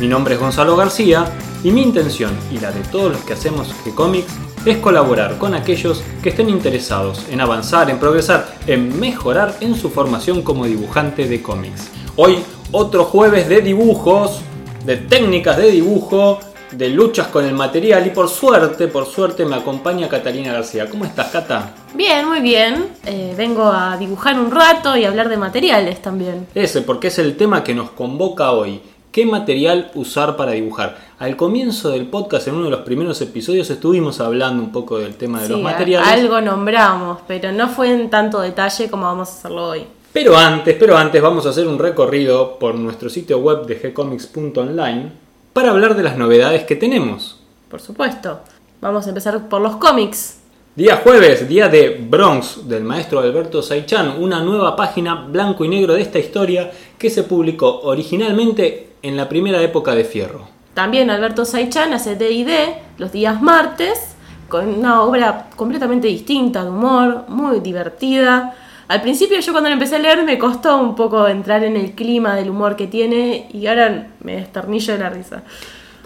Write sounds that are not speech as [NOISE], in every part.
Mi nombre es Gonzalo García y mi intención y la de todos los que hacemos G-Comics es colaborar con aquellos que estén interesados en avanzar, en progresar, en mejorar en su formación como dibujante de cómics. Hoy otro jueves de dibujos, de técnicas de dibujo, de luchas con el material y por suerte, por suerte me acompaña Catalina García. ¿Cómo estás, Cata? Bien, muy bien. Eh, vengo a dibujar un rato y hablar de materiales también. Ese, porque es el tema que nos convoca hoy. ¿Qué material usar para dibujar? Al comienzo del podcast, en uno de los primeros episodios, estuvimos hablando un poco del tema de los materiales. Algo nombramos, pero no fue en tanto detalle como vamos a hacerlo hoy. Pero antes, pero antes vamos a hacer un recorrido por nuestro sitio web de gcomics.online para hablar de las novedades que tenemos. Por supuesto. Vamos a empezar por los cómics. Día jueves, día de Bronx del maestro Alberto Saichan, una nueva página blanco y negro de esta historia que se publicó originalmente en la primera época de Fierro. También Alberto Saichan hace D&D los días martes, con una obra completamente distinta, de humor, muy divertida. Al principio yo cuando lo empecé a leer me costó un poco entrar en el clima del humor que tiene y ahora me desternillo de la risa.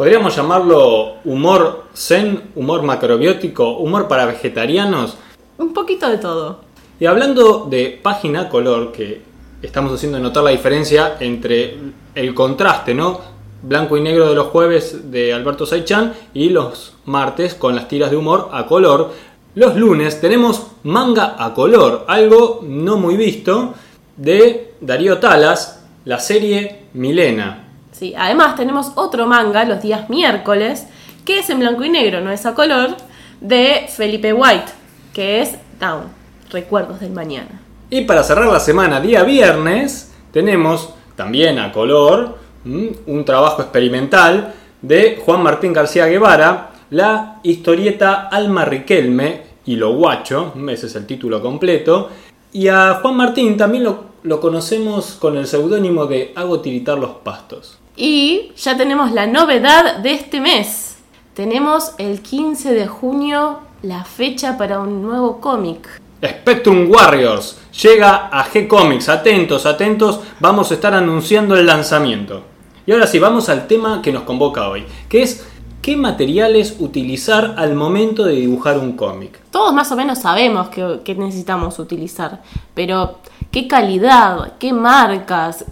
Podríamos llamarlo humor zen, humor macrobiótico, humor para vegetarianos. Un poquito de todo. Y hablando de página color, que estamos haciendo notar la diferencia entre el contraste, ¿no? Blanco y negro de los jueves de Alberto Saichan y los martes con las tiras de humor a color. Los lunes tenemos manga a color, algo no muy visto, de Darío Talas, la serie Milena. Además tenemos otro manga los días miércoles, que es en blanco y negro, no es a color, de Felipe White, que es Down, Recuerdos del Mañana. Y para cerrar la semana, día viernes, tenemos también a color ¿m? un trabajo experimental de Juan Martín García Guevara, la historieta Alma Riquelme y lo guacho, ese es el título completo. Y a Juan Martín también lo, lo conocemos con el seudónimo de Hago tiritar los pastos. Y ya tenemos la novedad de este mes. Tenemos el 15 de junio la fecha para un nuevo cómic. Spectrum Warriors llega a G-Comics. Atentos, atentos, vamos a estar anunciando el lanzamiento. Y ahora sí, vamos al tema que nos convoca hoy, que es qué materiales utilizar al momento de dibujar un cómic. Todos más o menos sabemos que, que necesitamos utilizar, pero ¿qué calidad? ¿Qué marcas?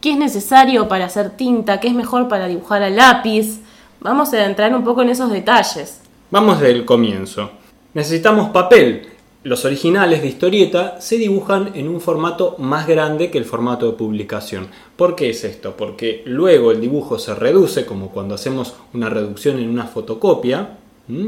¿Qué es necesario para hacer tinta? ¿Qué es mejor para dibujar a lápiz? Vamos a entrar un poco en esos detalles. Vamos del comienzo. Necesitamos papel. Los originales de historieta se dibujan en un formato más grande que el formato de publicación. ¿Por qué es esto? Porque luego el dibujo se reduce, como cuando hacemos una reducción en una fotocopia,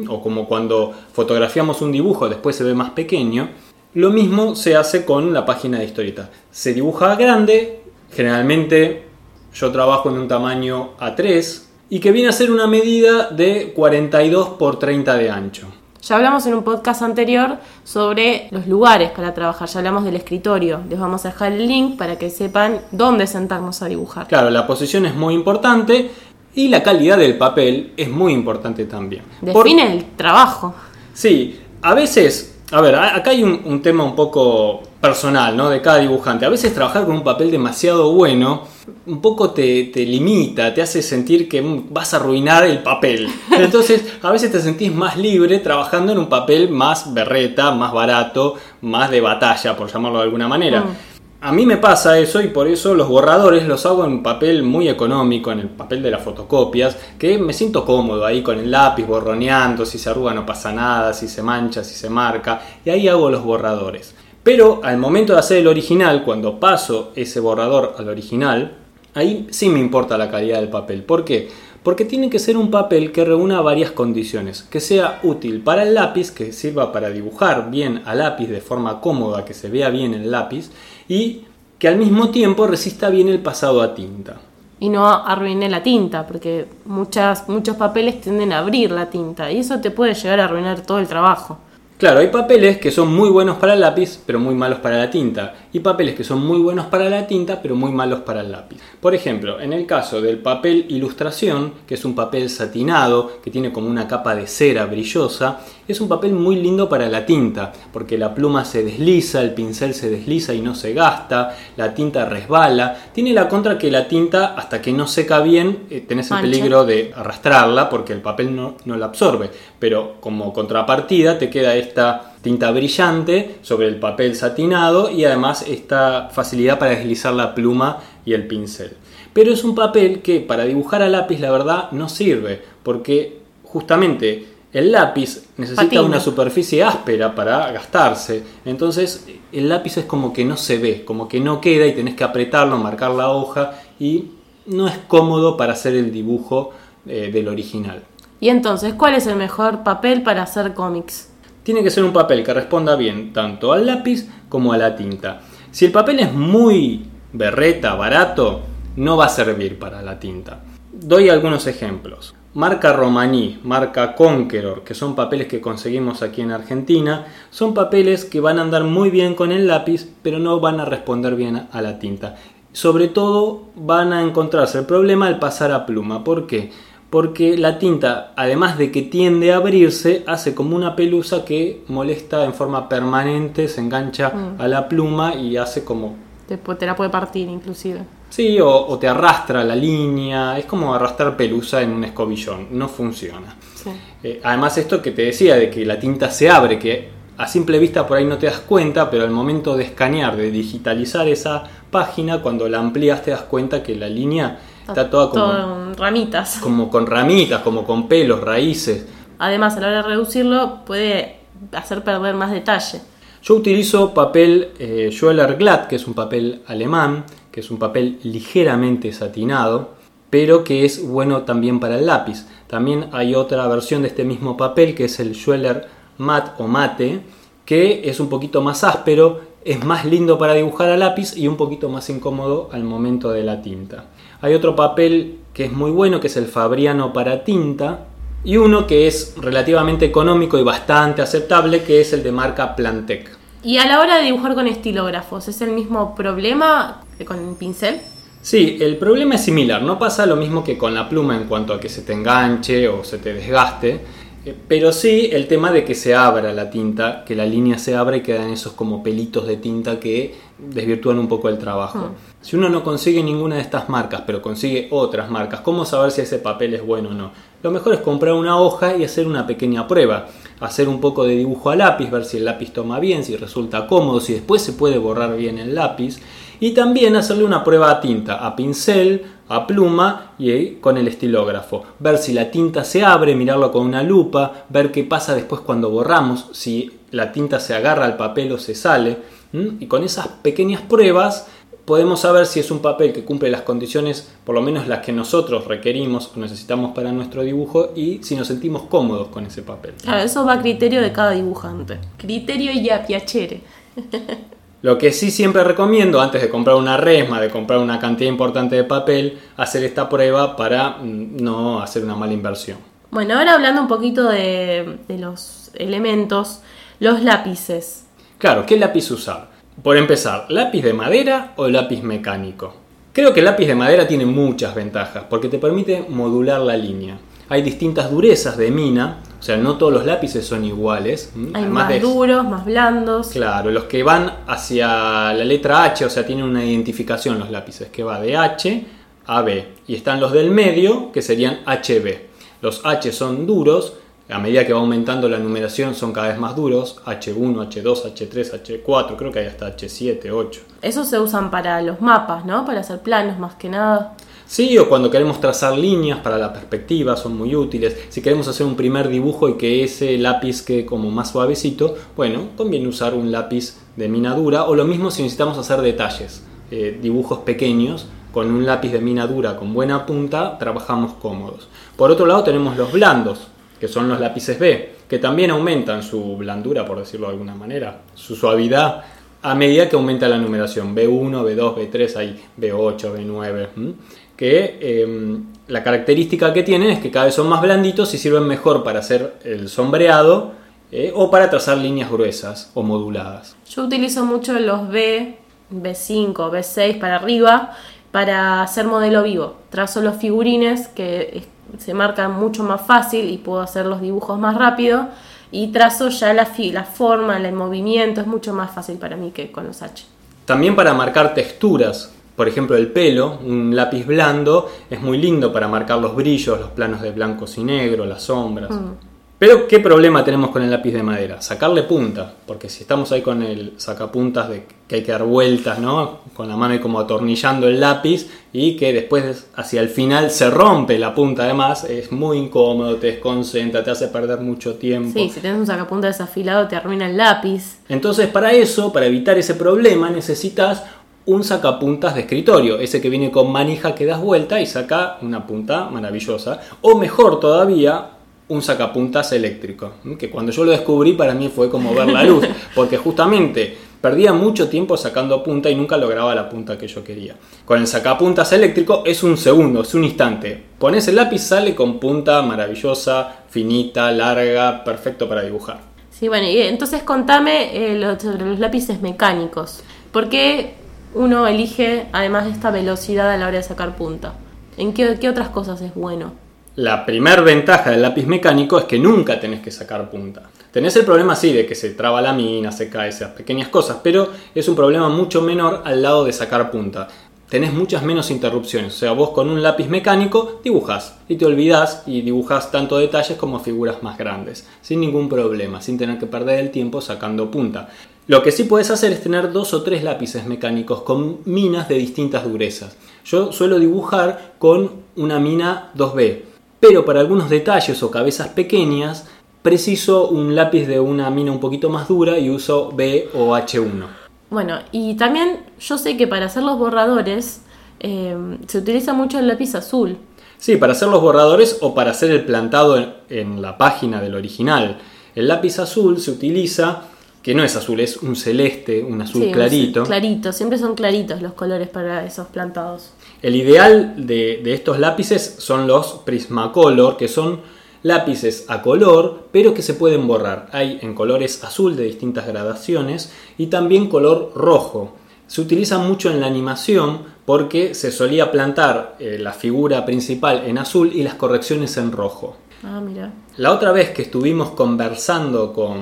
o como cuando fotografiamos un dibujo después se ve más pequeño. Lo mismo se hace con la página de historieta. Se dibuja grande, generalmente yo trabajo en un tamaño A3 y que viene a ser una medida de 42 por 30 de ancho. Ya hablamos en un podcast anterior sobre los lugares para trabajar, ya hablamos del escritorio. Les vamos a dejar el link para que sepan dónde sentarnos a dibujar. Claro, la posición es muy importante y la calidad del papel es muy importante también. Por- Define el trabajo. Sí, a veces, a ver, acá hay un, un tema un poco personal, ¿no? De cada dibujante. A veces trabajar con un papel demasiado bueno un poco te, te limita, te hace sentir que mm, vas a arruinar el papel. [LAUGHS] Entonces, a veces te sentís más libre trabajando en un papel más berreta, más barato, más de batalla, por llamarlo de alguna manera. Mm. A mí me pasa eso y por eso los borradores los hago en papel muy económico, en el papel de las fotocopias, que me siento cómodo ahí con el lápiz borroneando, si se arruga no pasa nada, si se mancha, si se marca, y ahí hago los borradores. Pero al momento de hacer el original, cuando paso ese borrador al original, ahí sí me importa la calidad del papel. ¿Por qué? Porque tiene que ser un papel que reúna varias condiciones, que sea útil para el lápiz, que sirva para dibujar bien a lápiz de forma cómoda, que se vea bien el lápiz, y que al mismo tiempo resista bien el pasado a tinta. y no arruiné la tinta, porque muchas, muchos papeles tienden a abrir la tinta y eso te puede llegar a arruinar todo el trabajo. Claro, hay papeles que son muy buenos para el lápiz, pero muy malos para la tinta. Y papeles que son muy buenos para la tinta, pero muy malos para el lápiz. Por ejemplo, en el caso del papel ilustración, que es un papel satinado, que tiene como una capa de cera brillosa, es un papel muy lindo para la tinta, porque la pluma se desliza, el pincel se desliza y no se gasta, la tinta resbala. Tiene la contra que la tinta, hasta que no seca bien, eh, tenés el peligro de arrastrarla, porque el papel no, no la absorbe. Pero como contrapartida te queda esta tinta brillante sobre el papel satinado y además esta facilidad para deslizar la pluma y el pincel. Pero es un papel que para dibujar a lápiz la verdad no sirve, porque justamente el lápiz necesita Patina. una superficie áspera para gastarse. Entonces el lápiz es como que no se ve, como que no queda y tenés que apretarlo, marcar la hoja y no es cómodo para hacer el dibujo eh, del original. Y entonces, ¿cuál es el mejor papel para hacer cómics? Tiene que ser un papel que responda bien tanto al lápiz como a la tinta. Si el papel es muy berreta, barato, no va a servir para la tinta. Doy algunos ejemplos. Marca Romaní, marca Conqueror, que son papeles que conseguimos aquí en Argentina, son papeles que van a andar muy bien con el lápiz, pero no van a responder bien a la tinta. Sobre todo van a encontrarse el problema al pasar a pluma. ¿Por qué? Porque la tinta, además de que tiende a abrirse, hace como una pelusa que molesta en forma permanente, se engancha Mm. a la pluma y hace como Te, te la puede partir inclusive. Sí, o, o te arrastra la línea, es como arrastrar pelusa en un escobillón, no funciona. Sí. Eh, además esto que te decía de que la tinta se abre, que a simple vista por ahí no te das cuenta, pero al momento de escanear, de digitalizar esa página, cuando la amplías te das cuenta que la línea está toda como, en ramitas. como con ramitas, como con pelos, raíces. Además, a la hora de reducirlo, puede hacer perder más detalle. Yo utilizo papel eh, Schweller Glatt, que es un papel alemán, que es un papel ligeramente satinado, pero que es bueno también para el lápiz. También hay otra versión de este mismo papel, que es el Schweller Matte o Mate, que es un poquito más áspero, es más lindo para dibujar a lápiz y un poquito más incómodo al momento de la tinta. Hay otro papel que es muy bueno, que es el Fabriano para tinta, y uno que es relativamente económico y bastante aceptable, que es el de marca Plantec. Y a la hora de dibujar con estilógrafos, ¿es el mismo problema que con el pincel? Sí, el problema es similar, no pasa lo mismo que con la pluma en cuanto a que se te enganche o se te desgaste, eh, pero sí el tema de que se abra la tinta, que la línea se abra y quedan esos como pelitos de tinta que desvirtúan un poco el trabajo. Hmm. Si uno no consigue ninguna de estas marcas, pero consigue otras marcas, ¿cómo saber si ese papel es bueno o no? Lo mejor es comprar una hoja y hacer una pequeña prueba, hacer un poco de dibujo a lápiz, ver si el lápiz toma bien, si resulta cómodo, si después se puede borrar bien el lápiz y también hacerle una prueba a tinta, a pincel, a pluma y con el estilógrafo. Ver si la tinta se abre, mirarlo con una lupa, ver qué pasa después cuando borramos, si la tinta se agarra al papel o se sale. Y con esas pequeñas pruebas podemos saber si es un papel que cumple las condiciones, por lo menos las que nosotros requerimos o necesitamos para nuestro dibujo y si nos sentimos cómodos con ese papel. Claro, eso va a criterio de cada dibujante. Criterio y a piacere. [LAUGHS] Lo que sí siempre recomiendo antes de comprar una resma, de comprar una cantidad importante de papel, hacer esta prueba para mm, no hacer una mala inversión. Bueno, ahora hablando un poquito de, de los elementos, los lápices. Claro, ¿qué lápiz usar? Por empezar, ¿lápiz de madera o lápiz mecánico? Creo que el lápiz de madera tiene muchas ventajas porque te permite modular la línea. Hay distintas durezas de mina, o sea, no todos los lápices son iguales. Hay Además más de- duros, más blandos. Claro, los que van hacia la letra H, o sea, tienen una identificación los lápices, que va de H a B. Y están los del medio, que serían HB. Los H son duros, a medida que va aumentando la numeración son cada vez más duros. H1, H2, H3, H4, creo que hay hasta H7, 8. Esos se usan para los mapas, ¿no? Para hacer planos más que nada. Sí, o cuando queremos trazar líneas para la perspectiva son muy útiles. Si queremos hacer un primer dibujo y que ese lápiz quede como más suavecito, bueno, conviene usar un lápiz de mina dura. O lo mismo si necesitamos hacer detalles, eh, dibujos pequeños, con un lápiz de mina dura con buena punta, trabajamos cómodos. Por otro lado tenemos los blandos, que son los lápices B, que también aumentan su blandura, por decirlo de alguna manera, su suavidad a medida que aumenta la numeración. B1, B2, B3, hay B8, B9, ¿m? que eh, la característica que tienen es que cada vez son más blanditos y sirven mejor para hacer el sombreado eh, o para trazar líneas gruesas o moduladas. Yo utilizo mucho los B, B5, B6 para arriba para hacer modelo vivo. Trazo los figurines que se marcan mucho más fácil y puedo hacer los dibujos más rápido. Y trazo ya la, la forma, el movimiento, es mucho más fácil para mí que con los H. También para marcar texturas, por ejemplo el pelo, un lápiz blando es muy lindo para marcar los brillos, los planos de blancos y negro, las sombras. Mm. Pero, ¿qué problema tenemos con el lápiz de madera? Sacarle punta, porque si estamos ahí con el sacapuntas de que hay que dar vueltas, ¿no? Con la mano y como atornillando el lápiz y que después hacia el final se rompe la punta además, es muy incómodo, te desconcentra, te hace perder mucho tiempo. Sí, si tienes un sacapuntas desafilado te arruina el lápiz. Entonces, para eso, para evitar ese problema, necesitas un sacapuntas de escritorio, ese que viene con manija que das vuelta y saca una punta maravillosa. O mejor todavía, un sacapuntas eléctrico, que cuando yo lo descubrí para mí fue como ver la luz, [LAUGHS] porque justamente perdía mucho tiempo sacando punta y nunca lograba la punta que yo quería. Con el sacapuntas eléctrico es un segundo, es un instante. Pones el lápiz, sale con punta maravillosa, finita, larga, perfecto para dibujar. Sí, bueno, y entonces contame eh, sobre los lápices mecánicos. ¿Por qué uno elige, además de esta velocidad a la hora de sacar punta? ¿En qué, qué otras cosas es bueno? La primer ventaja del lápiz mecánico es que nunca tenés que sacar punta. Tenés el problema sí de que se traba la mina, se cae, esas pequeñas cosas, pero es un problema mucho menor al lado de sacar punta. Tenés muchas menos interrupciones, o sea, vos con un lápiz mecánico dibujás y te olvidás y dibujás tanto detalles como figuras más grandes, sin ningún problema, sin tener que perder el tiempo sacando punta. Lo que sí puedes hacer es tener dos o tres lápices mecánicos con minas de distintas durezas. Yo suelo dibujar con una mina 2B, pero para algunos detalles o cabezas pequeñas preciso un lápiz de una mina un poquito más dura y uso B o H1. Bueno, y también yo sé que para hacer los borradores eh, se utiliza mucho el lápiz azul. Sí, para hacer los borradores o para hacer el plantado en, la página del original. El lápiz azul se utiliza, que no es azul, es un celeste, un azul clarito. clarito, siempre son claritos los colores para esos plantados. El ideal de, estos lápices son los Prismacolor, que son lápices a color, pero que se pueden borrar. Hay en colores azul de distintas gradaciones y también color rojo. Se utilizan mucho en la animación porque se solía plantar eh, la figura principal en azul y las correcciones en rojo. Ah, mira. La otra vez que estuvimos conversando con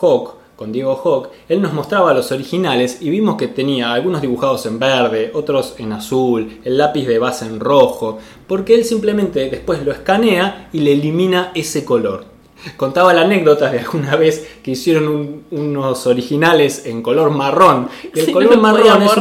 Hawk, con Diego Hawk, él nos mostraba los originales y vimos que tenía algunos dibujados en verde, otros en azul, el lápiz de base en rojo, porque él simplemente después lo escanea y le elimina ese color. Contaba la anécdota de alguna vez que hicieron unos originales en color marrón. Y el [LAUGHS] color marrón es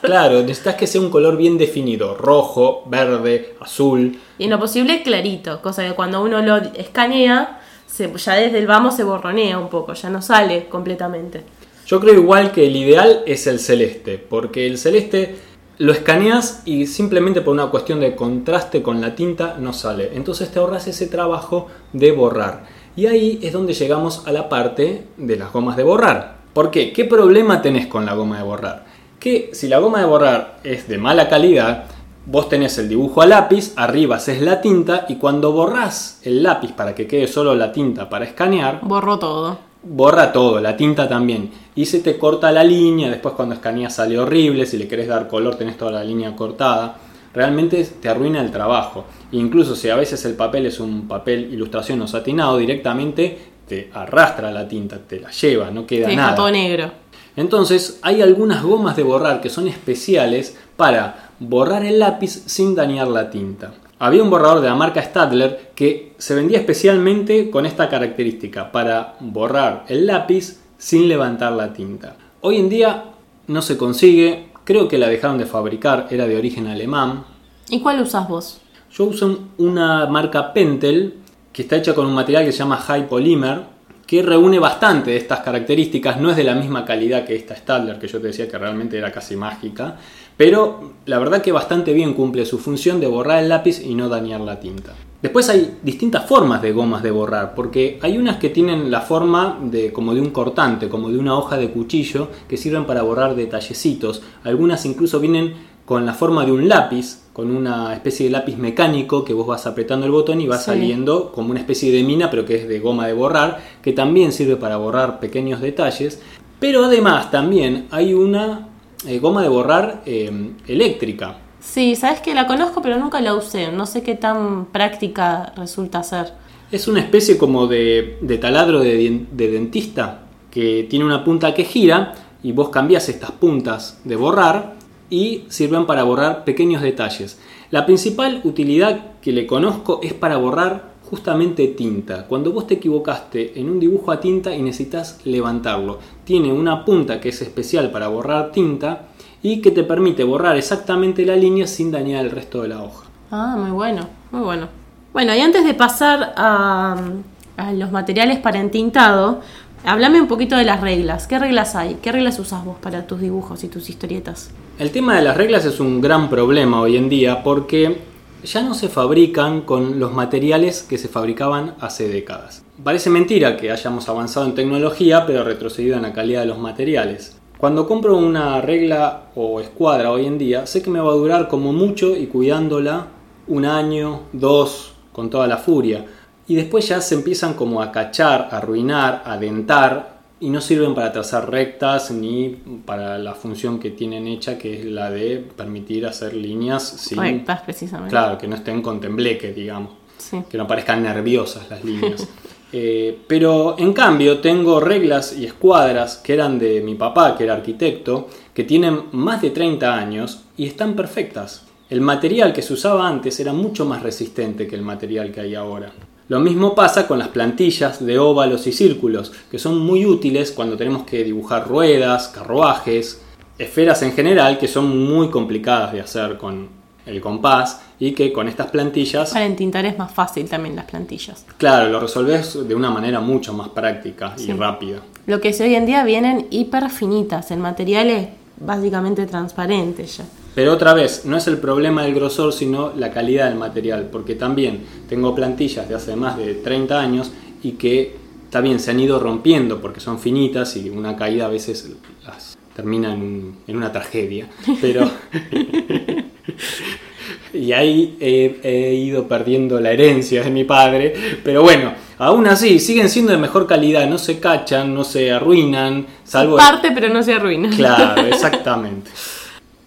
claro, necesitas que sea un color bien definido, rojo, verde, azul. Y en lo posible clarito, cosa que cuando uno lo escanea ya desde el vamos se borronea un poco, ya no sale completamente. Yo creo igual que el ideal es el celeste, porque el celeste lo escaneas y simplemente por una cuestión de contraste con la tinta no sale. Entonces te ahorras ese trabajo de borrar. Y ahí es donde llegamos a la parte de las gomas de borrar. ¿Por qué? ¿Qué problema tenés con la goma de borrar? Que si la goma de borrar es de mala calidad, Vos tenés el dibujo a lápiz, arriba haces la tinta y cuando borrás el lápiz para que quede solo la tinta para escanear, borro todo. Borra todo, la tinta también. Y se te corta la línea, después cuando escaneas sale horrible, si le querés dar color tenés toda la línea cortada. Realmente te arruina el trabajo. incluso si a veces el papel es un papel ilustración o satinado, directamente te arrastra la tinta, te la lleva, no queda nada. todo negro. Entonces hay algunas gomas de borrar que son especiales para borrar el lápiz sin dañar la tinta. Había un borrador de la marca Stadler que se vendía especialmente con esta característica, para borrar el lápiz sin levantar la tinta. Hoy en día no se consigue, creo que la dejaron de fabricar, era de origen alemán. ¿Y cuál usas vos? Yo uso una marca Pentel que está hecha con un material que se llama High Polymer, que reúne bastante de estas características, no es de la misma calidad que esta Stadler, que yo te decía que realmente era casi mágica, pero la verdad que bastante bien cumple su función de borrar el lápiz y no dañar la tinta. Después hay distintas formas de gomas de borrar, porque hay unas que tienen la forma de como de un cortante, como de una hoja de cuchillo, que sirven para borrar detallecitos. Algunas incluso vienen con la forma de un lápiz, con una especie de lápiz mecánico que vos vas apretando el botón y va Sí. saliendo como una especie de mina, pero que es de goma de borrar, que también sirve para borrar pequeños detalles. Pero además también hay una eh, goma de borrar eh, eléctrica. Sí, sabes que la conozco, pero nunca la usé. No sé qué tan práctica resulta ser. Es una especie como de, de taladro de, de dentista que tiene una punta que gira y vos cambias estas puntas de borrar y sirven para borrar pequeños detalles. La principal utilidad que le conozco es para borrar justamente tinta. Cuando vos te equivocaste en un dibujo a tinta y necesitas levantarlo, tiene una punta que es especial para borrar tinta y que te permite borrar exactamente la línea sin dañar el resto de la hoja. Ah, muy bueno, muy bueno. Bueno, y antes de pasar a, a los materiales para entintado, háblame un poquito de las reglas. ¿Qué reglas hay? ¿Qué reglas usas vos para tus dibujos y tus historietas? El tema de las reglas es un gran problema hoy en día porque ya no se fabrican con los materiales que se fabricaban hace décadas. Parece mentira que hayamos avanzado en tecnología pero retrocedido en la calidad de los materiales. Cuando compro una regla o escuadra hoy en día, sé que me va a durar como mucho y cuidándola un año, dos, con toda la furia. Y después ya se empiezan como a cachar, a arruinar, a dentar y no sirven para trazar rectas ni para la función que tienen hecha, que es la de permitir hacer líneas sin... Rectas, precisamente. Claro, que no estén con tembleque, digamos Sí. que no parezcan nerviosas las líneas. [LAUGHS] Eh, pero en cambio tengo reglas y escuadras que eran de mi papá, que era arquitecto, que tienen más de 30 años y están perfectas. El material que se usaba antes era mucho más resistente que el material que hay ahora. Lo mismo pasa con las plantillas de óvalos y círculos, que son muy útiles cuando tenemos que dibujar ruedas, carruajes, esferas en general, que son muy complicadas de hacer con el compás y que con estas plantillas Para entintar es más fácil también las plantillas. Claro, lo resolves de una manera mucho más práctica y rápida. Lo que si hoy en día vienen hiper finitas, el material es básicamente transparente ya. Pero otra vez, no es el problema del grosor, sino la calidad del material, porque también tengo plantillas de hace más de 30 años y que está bien, se han ido rompiendo porque son finitas y una caída a veces las termina en, en una tragedia. Pero. [LAUGHS] y ahí he, he ido perdiendo la herencia de mi padre. Pero bueno, aún así, siguen siendo de mejor calidad, no se cachan, no se arruinan, salvo. Parte, pero no se arruina. Claro, exactamente. [LAUGHS]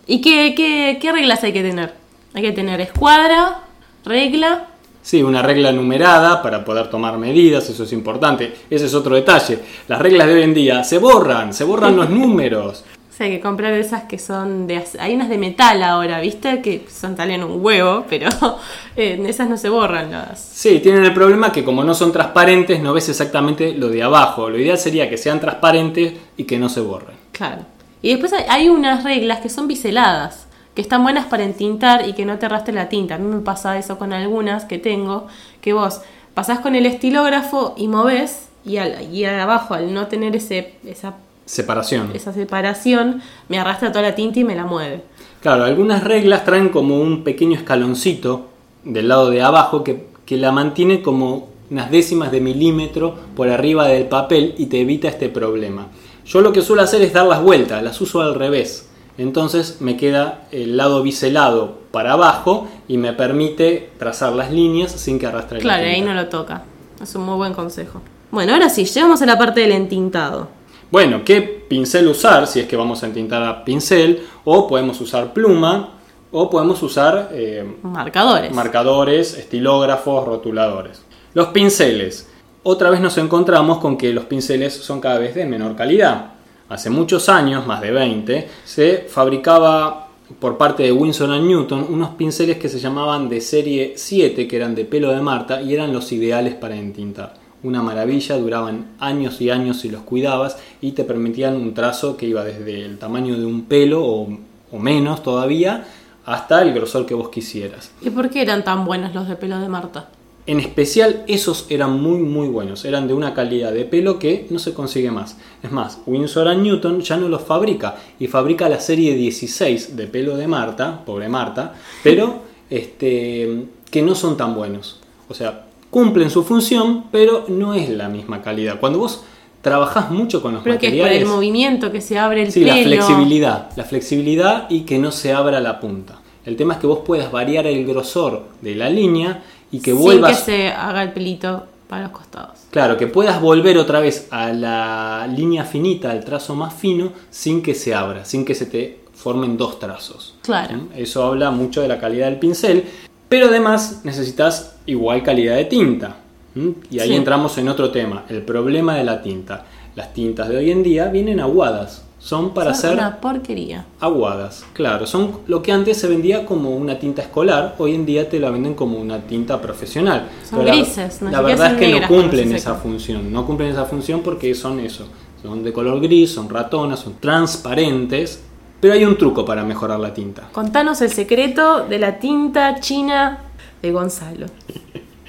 ¿Y qué, qué, qué reglas hay que tener? Hay que tener escuadra, regla. Sí, una regla numerada para poder tomar medidas, eso es importante. Ese es otro detalle. Las reglas de hoy en día se borran, se borran los números. [LAUGHS] O sea, hay que comprar esas que son de... Hay unas de metal ahora, ¿viste? Que son tal en un huevo, pero [LAUGHS] eh, esas no se borran las... Sí, tienen el problema que como no son transparentes no ves exactamente lo de abajo. Lo ideal sería que sean transparentes y que no se borren. Claro. Y después hay, unas reglas que son biseladas, que están buenas para entintar y que no te arrastre la tinta. A mí me pasa eso con algunas que tengo, que vos pasás con el estilógrafo y movés y, al, y abajo al no tener ese, esa, Separación. esa separación, me arrastra toda la tinta y me la mueve. Claro, algunas reglas traen como un pequeño escaloncito del lado de abajo que, que la mantiene como unas décimas de milímetro por arriba del papel y te evita este problema. Yo lo que suelo hacer es dar las vueltas, las uso al revés. Entonces me queda el lado biselado para abajo y me permite trazar las líneas sin que arrastre la Claro, ahí no lo toca. Es un muy buen consejo. Bueno, ahora sí, llegamos a la parte del entintado. Bueno, ¿qué pincel usar? Si es que vamos a entintar a pincel, o podemos usar pluma, o podemos usar eh, Marcadores. marcadores, estilógrafos, rotuladores. Los pinceles. Otra vez nos encontramos con que los pinceles son cada vez de menor calidad. Hace muchos años, más de 20, se fabricaba por parte de Winsor Newton unos pinceles que se llamaban de serie 7, que eran de pelo de Marta y eran los ideales para entintar. Una maravilla, duraban años y años si los cuidabas y te permitían un trazo que iba desde el tamaño de un pelo o, o menos todavía hasta el grosor que vos quisieras. ¿Y por qué eran tan buenos los de pelo de Marta? En especial esos eran muy muy buenos, eran de una calidad de pelo que no se consigue más. Es más, Winsor Newton ya no los fabrica y fabrica la serie 16 de pelo de Marta, pobre Marta, pero este, que no son tan buenos. O sea, cumplen su función, pero no es la misma calidad. Cuando vos trabajás mucho con los Pero que es por materiales. el movimiento que se abre el Sí, pelo. la flexibilidad, la flexibilidad y que no se abra la punta. El tema es que vos puedas variar el grosor de la línea y que sin vuelvas, que se haga el pelito para los costados. claro, que puedas volver otra vez a la línea finita, al trazo más fino, sin que se abra, sin que se te formen dos trazos. Claro. ¿Mm? Eso habla mucho de la calidad del pincel, pero además necesitas igual calidad de tinta. ¿Mm? Y ahí Sí. entramos en otro tema, el problema de la tinta. Las tintas de hoy en día vienen aguadas, son para Son hacer una porquería. aguadas, claro, son lo que antes se vendía como una tinta escolar, hoy en día te la venden como una tinta profesional. Son Pero la- grises, la, no siquiera verdad es que negras no cumplen esa función, no cumplen esa función porque son eso, son de color gris, son ratonas, son transparentes, pero hay un truco para mejorar la tinta. Contanos el secreto de la tinta china de Gonzalo.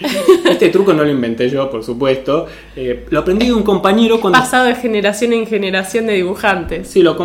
[LAUGHS] Este truco no lo inventé yo, por supuesto, eh, lo aprendí de un compañero cuando Pasado de generación en generación de dibujantes. Sí, lo,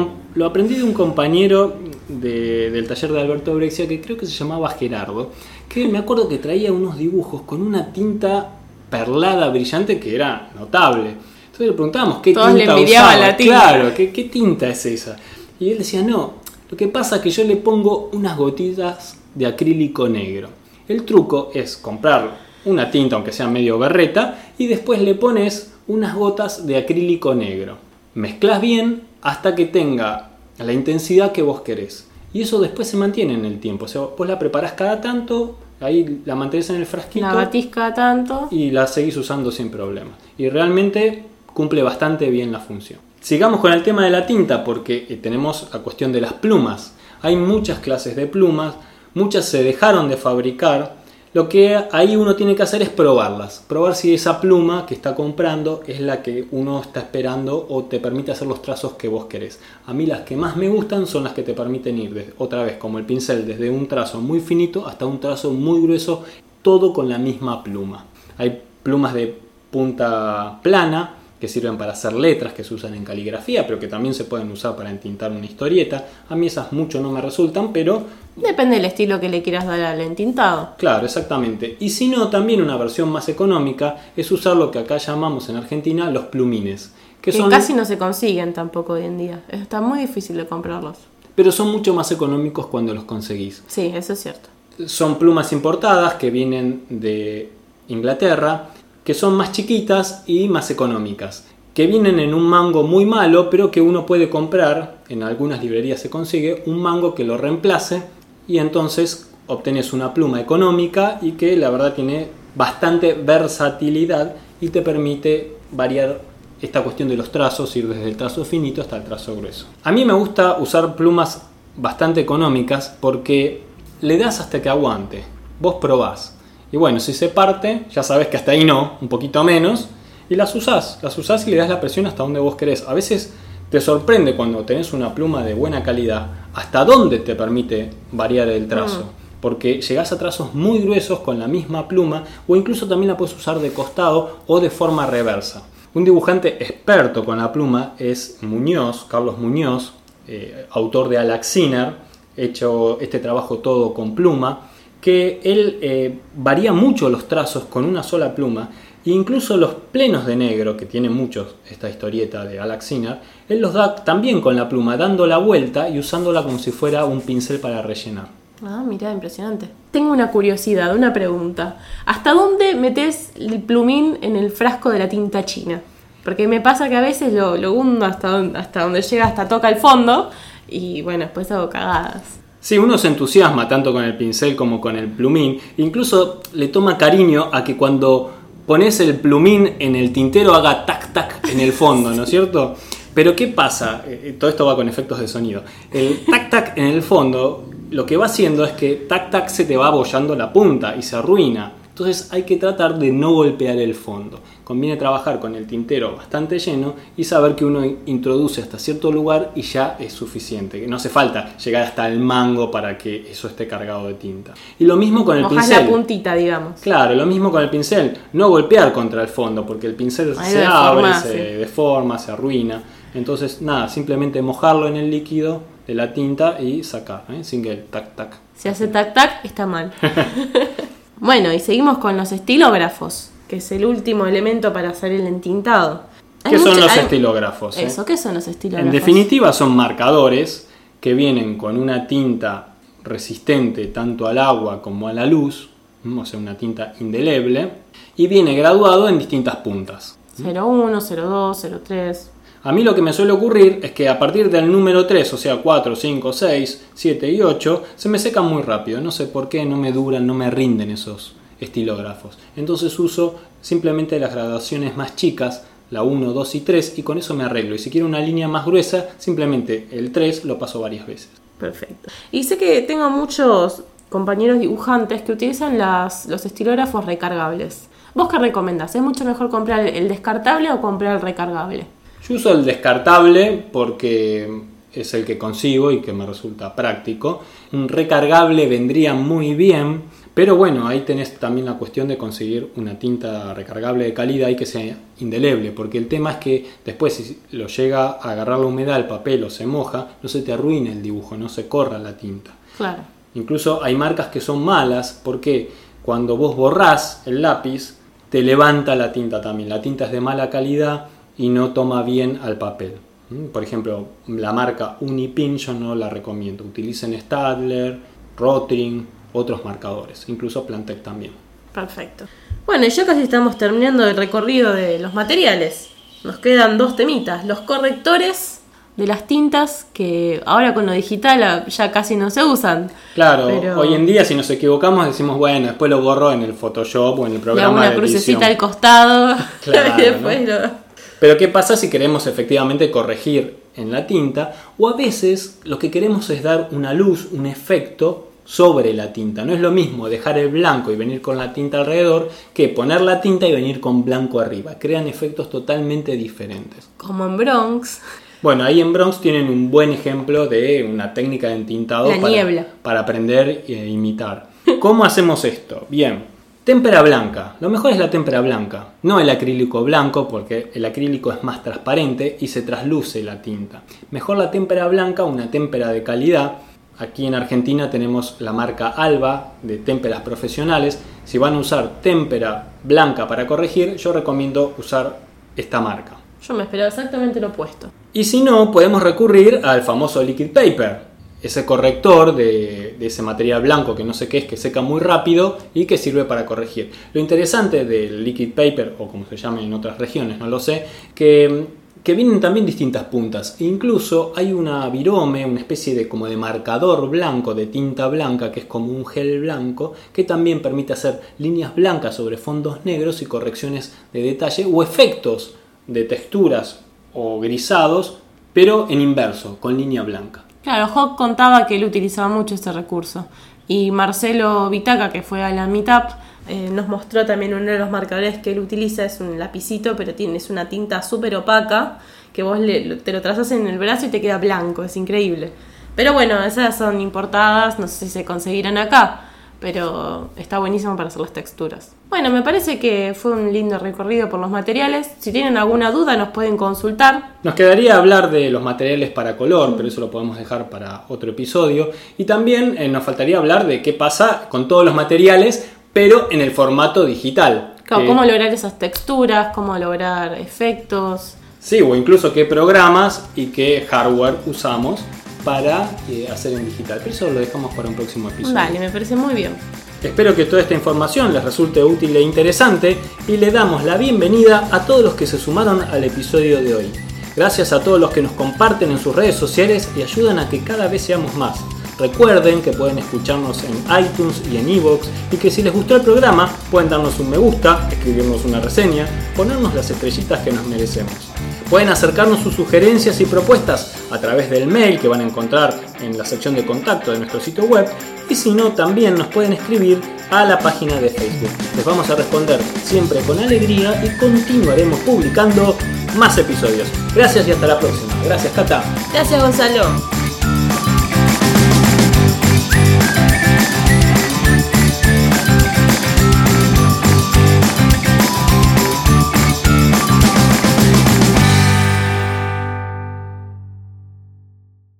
aprendí de un compañero de- del taller de Alberto Brexia que creo que se llamaba Gerardo, que me acuerdo que traía unos dibujos con una tinta perlada brillante que era notable. Entonces le preguntábamos qué Todos le tinta envidiaban usaba. la tinta. Claro, ¿qué, qué tinta es esa? Y él decía, no, lo que pasa es que yo le pongo unas gotitas de acrílico negro. El truco es comprar una tinta, aunque sea medio berreta, y después le pones unas gotas de acrílico negro. Mezclas bien hasta que tenga la intensidad que vos querés. Y eso después se mantiene en el tiempo. O sea, vos la preparás cada tanto, ahí la mantenés en el frasquito La batís cada tanto. y la seguís usando sin problema. Y realmente cumple bastante bien la función. Sigamos con el tema de la tinta porque eh, tenemos la cuestión de las plumas. Hay muchas clases de plumas, muchas se dejaron de fabricar. Lo que ahí uno tiene que hacer es probarlas, probar si esa pluma que está comprando es la que uno está esperando o te permite hacer los trazos que vos querés. A mí las que más me gustan son las que te permiten ir otra vez como el pincel desde un trazo muy finito hasta un trazo muy grueso, todo con la misma pluma. Hay plumas de punta plana que sirven para hacer letras que se usan en caligrafía, pero que también se pueden usar para entintar una historieta. A mí esas mucho no me resultan, pero Depende del estilo que le quieras dar al entintado. Claro, exactamente. Y si no, también una versión más económica es usar lo que acá llamamos en Argentina los plumines, que Que son, casi no se consiguen tampoco hoy en día. Está muy difícil de comprarlos. pero son mucho más económicos cuando los conseguís. Sí, eso es cierto. Son plumas importadas que vienen de Inglaterra, que son más chiquitas y más económicas, que vienen en un mango muy malo, pero que uno puede comprar, en algunas librerías se consigue, un mango que lo reemplace y entonces obtenés una pluma económica y que la verdad tiene bastante versatilidad y te permite variar esta cuestión de los trazos, ir desde el trazo finito hasta el trazo grueso. A mí me gusta usar plumas bastante económicas porque le das hasta que aguante, vos probás. Y bueno, si se parte, ya sabes que hasta ahí no, un poquito menos, y las usás, las usás y le das la presión hasta donde vos querés. A veces te sorprende cuando tenés una pluma de buena calidad, hasta dónde te permite variar el trazo. Porque llegás a trazos muy gruesos con la misma pluma, o incluso también la puedes usar de costado o de forma reversa. Un dibujante experto con la pluma es Muñoz, Carlos Muñoz, eh, autor de Alaxiner, hecho este trabajo todo con pluma, que él eh, varía mucho los trazos con una sola pluma, e incluso los plenos de negro, que tiene muchos esta historieta de Alaxiner, él los da también con la pluma, dando la vuelta y usándola como si fuera un pincel para rellenar. Ah, mira, impresionante. Tengo una curiosidad, una pregunta. ¿Hasta dónde metes el plumín en el frasco de la tinta china? Porque me pasa que a veces lo, lo hundo hasta donde, hasta donde llega, hasta toca el fondo, y bueno, después hago cagadas. Sí, uno se entusiasma tanto con el pincel como con el plumín. Incluso le toma cariño a que cuando pones el plumín en el tintero haga tac tac en el fondo, ¿no es cierto? Pero ¿qué pasa? Eh, Todo esto va con efectos de sonido. El tac tac en el fondo lo que va haciendo es que tac tac se te va abollando la punta y se arruina. Entonces hay que tratar de no golpear el fondo. Conviene trabajar con el tintero bastante lleno y saber que uno introduce hasta cierto lugar y ya es suficiente. Que no hace falta llegar hasta el mango para que eso esté cargado de tinta. Y lo mismo con el Mojás pincel. la puntita, digamos. Claro, lo mismo con el pincel. No golpear contra el fondo porque el pincel Ahí se abre, se deforma, se arruina. Entonces, nada, simplemente mojarlo en el líquido de la tinta y sacar, ¿eh? sin que el tac tac. Si hace tac tac, está mal. [LAUGHS] bueno, y seguimos con los estilógrafos, que es el último elemento para hacer el entintado. Hay ¿Qué son los hay- estilógrafos? eh? Eso, ¿qué son los estilógrafos? En definitiva son marcadores que vienen con una tinta resistente tanto al agua como a la luz, o sea, una tinta indeleble, y viene graduado en distintas puntas. 01, 02, 03. A mí lo que me suele ocurrir es que a partir del número 3, o sea 4, 5, 6, 7 y 8, se me secan muy rápido. No sé por qué, no me duran, no me rinden esos estilógrafos. Entonces uso simplemente las graduaciones más chicas, la 1, 2 y 3, y con eso me arreglo. Y si quiero una línea más gruesa, simplemente el 3 lo paso varias veces. Perfecto. Y sé que tengo muchos compañeros dibujantes que utilizan los estilógrafos recargables. ¿Vos qué recomendás? ¿Es mucho mejor comprar el descartable o comprar el recargable? Yo uso el descartable porque es el que consigo y que me resulta práctico. Un recargable vendría muy bien, pero bueno, ahí tenés también la cuestión de conseguir una tinta recargable de calidad y que sea indeleble, porque el tema es que después si lo llega a agarrar la humedad, el papel o se moja, no se te arruine el dibujo, no se corra la tinta. Claro. Incluso hay marcas que son malas porque cuando vos borrás el lápiz, te levanta la tinta también. La tinta es de mala calidad y no toma bien al papel. ¿Mm? Por ejemplo, la marca Unipin yo no la recomiendo. Utilicen Stadler, Rotring, otros marcadores, incluso Plantec también. Perfecto. Bueno, y ya casi estamos terminando el recorrido de los materiales. Nos quedan dos temitas. Los correctores de las tintas, que ahora con lo digital ya casi no se usan. Claro, Pero- hoy en día si nos equivocamos decimos, bueno, después lo borro en el Photoshop o en el Le hago programa una de crucecita edición. al costado. [LAUGHS] Claro, y después lo- Pero ¿qué pasa si queremos efectivamente corregir en la tinta? O a veces lo que queremos es dar una luz, un efecto sobre la tinta. No es lo mismo dejar el blanco y venir con la tinta alrededor que poner la tinta y venir con blanco arriba. Crean efectos totalmente diferentes. Como en Bronx. Bueno, ahí en Bronx tienen un buen ejemplo de una técnica de entintado La para, niebla. para aprender e imitar. ¿Cómo hacemos esto? Bien, témpera blanca. Lo mejor es la témpera blanca, no el acrílico blanco porque el acrílico es más transparente y se trasluce la tinta. Mejor la témpera blanca, una témpera de calidad. Aquí en Argentina tenemos la marca Alba de témperas profesionales. Si van a usar témpera blanca para corregir, yo recomiendo usar esta marca. Yo me esperaba exactamente lo opuesto. Y si no, podemos recurrir al famoso liquid paper, ese corrector de, ese material blanco que no sé qué es, que seca muy rápido y que sirve para corregir. Lo interesante del liquid paper, o como se llame en otras regiones, no lo sé, que, que vienen también distintas puntas. E incluso hay una virome, una especie de como de marcador blanco, de tinta blanca, que es como un gel blanco, que también permite hacer líneas blancas sobre fondos negros y correcciones de detalle o efectos de texturas o grisados, pero en inverso, con línea blanca. Claro, Hawk contaba que él utilizaba mucho este recurso. Y Marcelo Vitaca, que fue a la Meetup, eh, nos mostró también uno de los marcadores que él utiliza. Es un lapicito, pero tiene, es una tinta súper opaca que vos le- te lo trazas en el brazo y te queda blanco. Es increíble. Pero bueno, esas son importadas, no sé si se conseguirán acá. Pero está buenísimo para hacer las texturas. Bueno, me parece que fue un lindo recorrido por los materiales. Si tienen alguna duda nos pueden consultar. Nos quedaría hablar de los materiales para color, pero eso lo podemos dejar para otro episodio. Y también eh, nos faltaría hablar de qué pasa con todos los materiales, pero en el formato digital. Claro, Eh, cómo lograr esas texturas, cómo lograr efectos. Sí, o incluso qué programas y qué hardware usamos para eh, hacer en digital. Pero eso lo dejamos para un próximo episodio. Vale, me parece muy bien. Espero que toda esta información les resulte útil e interesante y le damos la bienvenida a todos los que se sumaron al episodio de hoy. Gracias a todos los que nos comparten en sus redes sociales y ayudan a que cada vez seamos más. Recuerden que pueden escucharnos en iTunes y en iVoox y que si les gustó el programa pueden darnos un me gusta, escribirnos una reseña, ponernos las estrellitas que nos merecemos. Pueden acercarnos sus sugerencias y propuestas a través del mail que van a encontrar en la sección de contacto de nuestro sitio web y si no también nos pueden escribir a la página de Facebook. Les vamos a responder siempre con alegría y continuaremos publicando más episodios. Gracias y hasta la próxima. Gracias Cata. Gracias, Gonzalo.